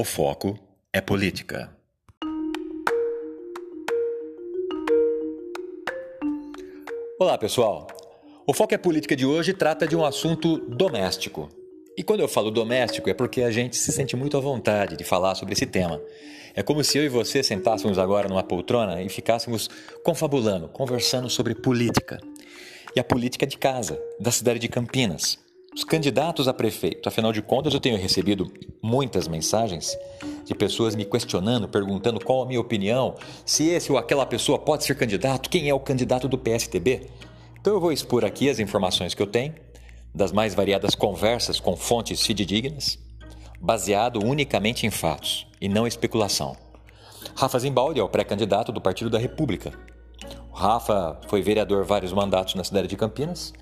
O foco é política. Olá, pessoal. O Foco é Política de hoje trata de um assunto doméstico. E quando eu falo doméstico é porque a gente se sente muito à vontade de falar sobre esse tema. É como se eu e você sentássemos agora numa poltrona e ficássemos confabulando, conversando sobre política. E a política de casa, da cidade de Campinas. Os candidatos a prefeito, afinal de contas, eu tenho recebido muitas mensagens de pessoas me questionando, perguntando qual a minha opinião, se esse ou aquela pessoa pode ser candidato, quem é o candidato do PSTB. Então eu vou expor aqui as informações que eu tenho, das mais variadas conversas com fontes fidedignas, baseado unicamente em fatos e não especulação. Rafa Zimbaldi é o pré-candidato do Partido da República. O Rafa foi vereador vários mandatos na cidade de Campinas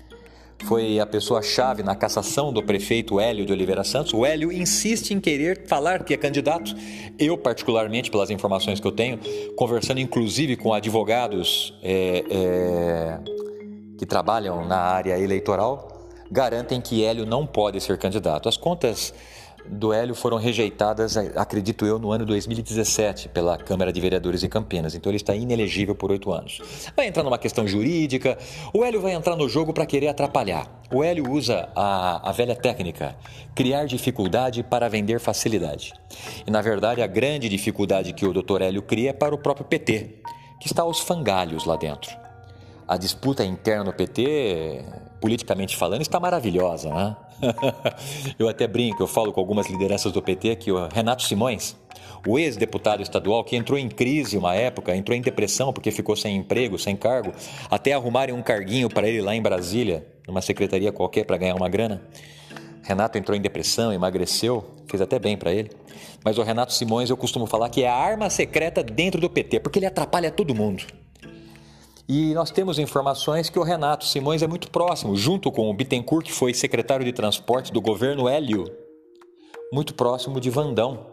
foi a pessoa-chave na cassação do prefeito Hélio de Oliveira Santos. O Hélio insiste em querer falar que é candidato. Eu, particularmente, pelas informações que eu tenho, conversando inclusive com advogados é, é, que trabalham na área eleitoral, garantem que Hélio não pode ser candidato. As contas do Hélio foram rejeitadas, acredito eu, no ano 2017 pela Câmara de Vereadores de Campinas. Então ele está inelegível por oito anos. Vai entrar numa questão jurídica. O Hélio vai entrar no jogo para querer atrapalhar. O Hélio usa a, a velha técnica, criar dificuldade para vender facilidade. E na verdade a grande dificuldade que o Dr. Hélio cria é para o próprio PT, que está aos fangalhos lá dentro. A disputa interna no PT, politicamente falando, está maravilhosa, né? eu até brinco, eu falo com algumas lideranças do PT que o Renato Simões, o ex-deputado estadual que entrou em crise uma época, entrou em depressão porque ficou sem emprego, sem cargo, até arrumarem um carguinho para ele lá em Brasília, numa secretaria qualquer para ganhar uma grana. Renato entrou em depressão, emagreceu, fez até bem para ele. Mas o Renato Simões eu costumo falar que é a arma secreta dentro do PT, porque ele atrapalha todo mundo. E nós temos informações que o Renato Simões é muito próximo, junto com o Bittencourt, que foi secretário de transporte do governo Hélio, muito próximo de Vandão.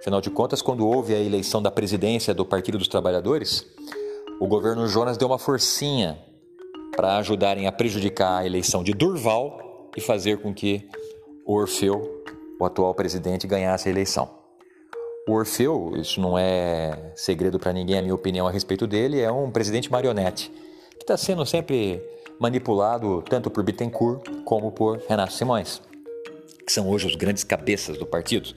Afinal de contas, quando houve a eleição da presidência do Partido dos Trabalhadores, o governo Jonas deu uma forcinha para ajudarem a prejudicar a eleição de Durval e fazer com que o Orfeu, o atual presidente, ganhasse a eleição. O Orfeu, isso não é segredo para ninguém, a minha opinião a respeito dele, é um presidente marionete que está sendo sempre manipulado tanto por Bittencourt como por Renato Simões, que são hoje os grandes cabeças do partido.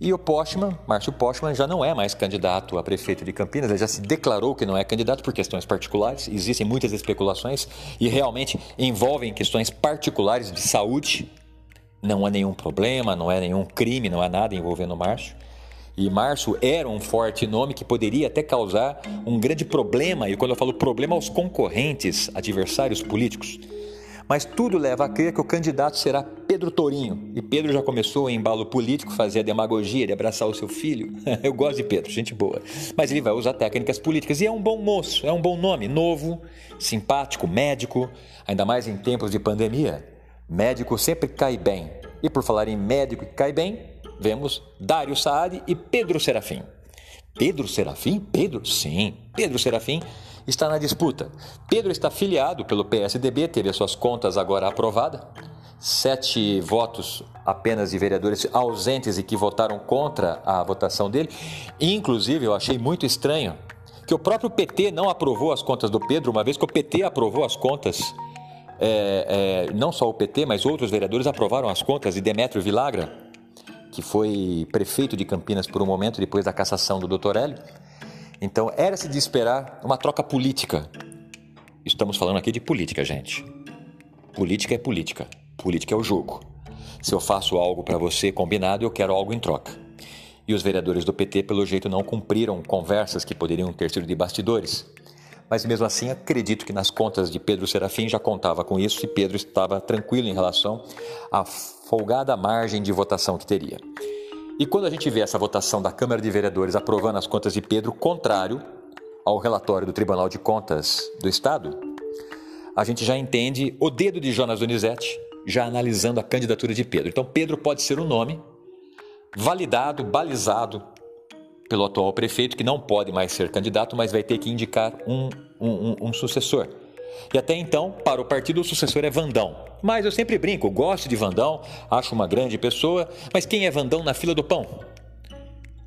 E o Postman, Márcio Postman, já não é mais candidato a prefeito de Campinas, ele já se declarou que não é candidato por questões particulares. Existem muitas especulações e realmente envolvem questões particulares de saúde. Não há nenhum problema, não é nenhum crime, não há nada envolvendo o Márcio. E Márcio era um forte nome que poderia até causar um grande problema, e quando eu falo problema, aos concorrentes, adversários políticos. Mas tudo leva a crer que o candidato será Pedro Torinho. E Pedro já começou em embalo político, fazer a demagogia de abraçar o seu filho. Eu gosto de Pedro, gente boa. Mas ele vai usar técnicas políticas. E é um bom moço, é um bom nome, novo, simpático, médico, ainda mais em tempos de pandemia. Médico sempre cai bem. E por falar em médico que cai bem, vemos Dário Saad e Pedro Serafim. Pedro Serafim? Pedro? Sim, Pedro Serafim está na disputa. Pedro está filiado pelo PSDB, teve as suas contas agora aprovadas. Sete votos apenas de vereadores ausentes e que votaram contra a votação dele. Inclusive, eu achei muito estranho que o próprio PT não aprovou as contas do Pedro, uma vez que o PT aprovou as contas. É, é, não só o PT, mas outros vereadores aprovaram as contas de Demétrio Vilagra que foi prefeito de Campinas por um momento depois da cassação do Dr. Hélio. Então, era-se de esperar uma troca política. Estamos falando aqui de política, gente. Política é política. Política é o jogo. Se eu faço algo para você combinado, eu quero algo em troca. E os vereadores do PT, pelo jeito, não cumpriram conversas que poderiam ter sido de bastidores. Mas mesmo assim, acredito que nas contas de Pedro Serafim já contava com isso e Pedro estava tranquilo em relação à folgada margem de votação que teria. E quando a gente vê essa votação da Câmara de Vereadores aprovando as contas de Pedro, contrário ao relatório do Tribunal de Contas do Estado, a gente já entende o dedo de Jonas Donizete já analisando a candidatura de Pedro. Então, Pedro pode ser um nome validado, balizado pelo atual prefeito, que não pode mais ser candidato, mas vai ter que indicar um, um, um, sucessor. E até então, para o partido, o sucessor é Vandão. Mas eu sempre brinco, gosto de Vandão, acho uma grande pessoa, mas quem é Vandão na fila do pão?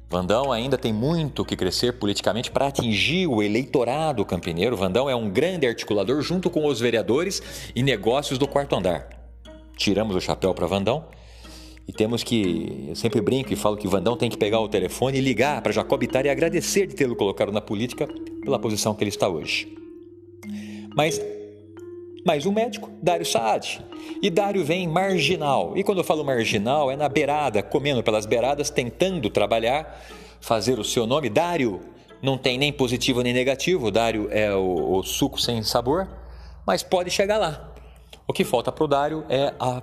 Vandão ainda tem muito que crescer politicamente para atingir o eleitorado campineiro. Vandão é um grande articulador junto com os vereadores e negócios do quarto andar. Tiramos o chapéu para Vandão e temos que. Eu sempre brinco e falo que Vandão tem que pegar o telefone e ligar para Jacob Itar e agradecer de tê-lo colocado na política pela posição que ele está hoje. Mas mais um médico, Dário Saad. E Dário vem marginal. E quando eu falo marginal, é na beirada, comendo pelas beiradas, tentando trabalhar, fazer o seu nome. Dário não tem nem positivo nem negativo, Dário é o, o suco sem sabor, mas pode chegar lá. O que falta para o Dário é a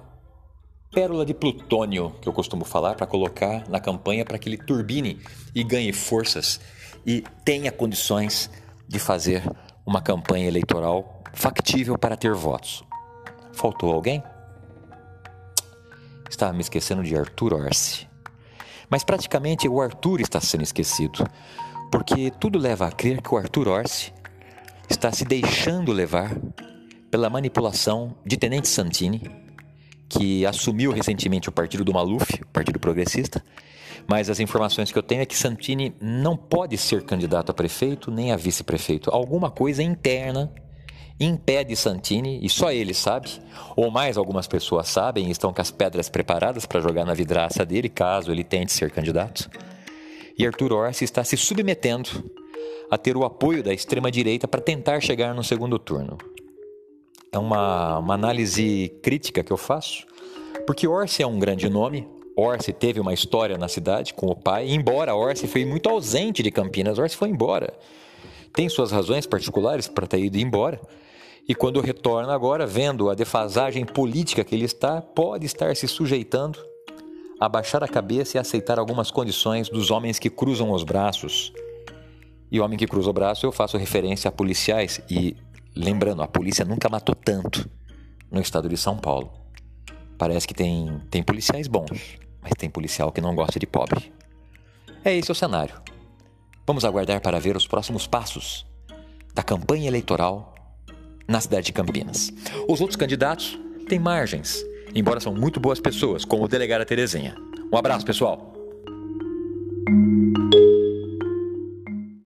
pérola de plutônio, que eu costumo falar, para colocar na campanha para que ele turbine e ganhe forças e tenha condições de fazer uma campanha eleitoral factível para ter votos. Faltou alguém? Estava me esquecendo de Arthur Orsi. Mas praticamente o Arthur está sendo esquecido, porque tudo leva a crer que o Arthur Orsi está se deixando levar pela manipulação de Tenente Santini, que assumiu recentemente o partido do Maluf, o Partido Progressista, mas as informações que eu tenho é que Santini não pode ser candidato a prefeito nem a vice-prefeito. Alguma coisa interna impede Santini, e só ele sabe, ou mais algumas pessoas sabem e estão com as pedras preparadas para jogar na vidraça dele, caso ele tente ser candidato. E Arthur Orsi está se submetendo a ter o apoio da extrema-direita para tentar chegar no segundo turno. É uma, uma análise crítica que eu faço, porque Orsi é um grande nome, Orsi teve uma história na cidade com o pai, embora Orsi foi muito ausente de Campinas, Orsi foi embora. Tem suas razões particulares para ter ido embora. E quando retorna agora, vendo a defasagem política que ele está, pode estar se sujeitando a baixar a cabeça e aceitar algumas condições dos homens que cruzam os braços. E o homem que cruza o braço, eu faço referência a policiais. E lembrando, a polícia nunca matou tanto no estado de São Paulo. Parece que tem, tem policiais bons, mas tem policial que não gosta de pobre. É esse o cenário. Vamos aguardar para ver os próximos passos da campanha eleitoral na cidade de Campinas. Os outros candidatos têm margens, embora são muito boas pessoas, como o delegado Terezinha. Um abraço, pessoal!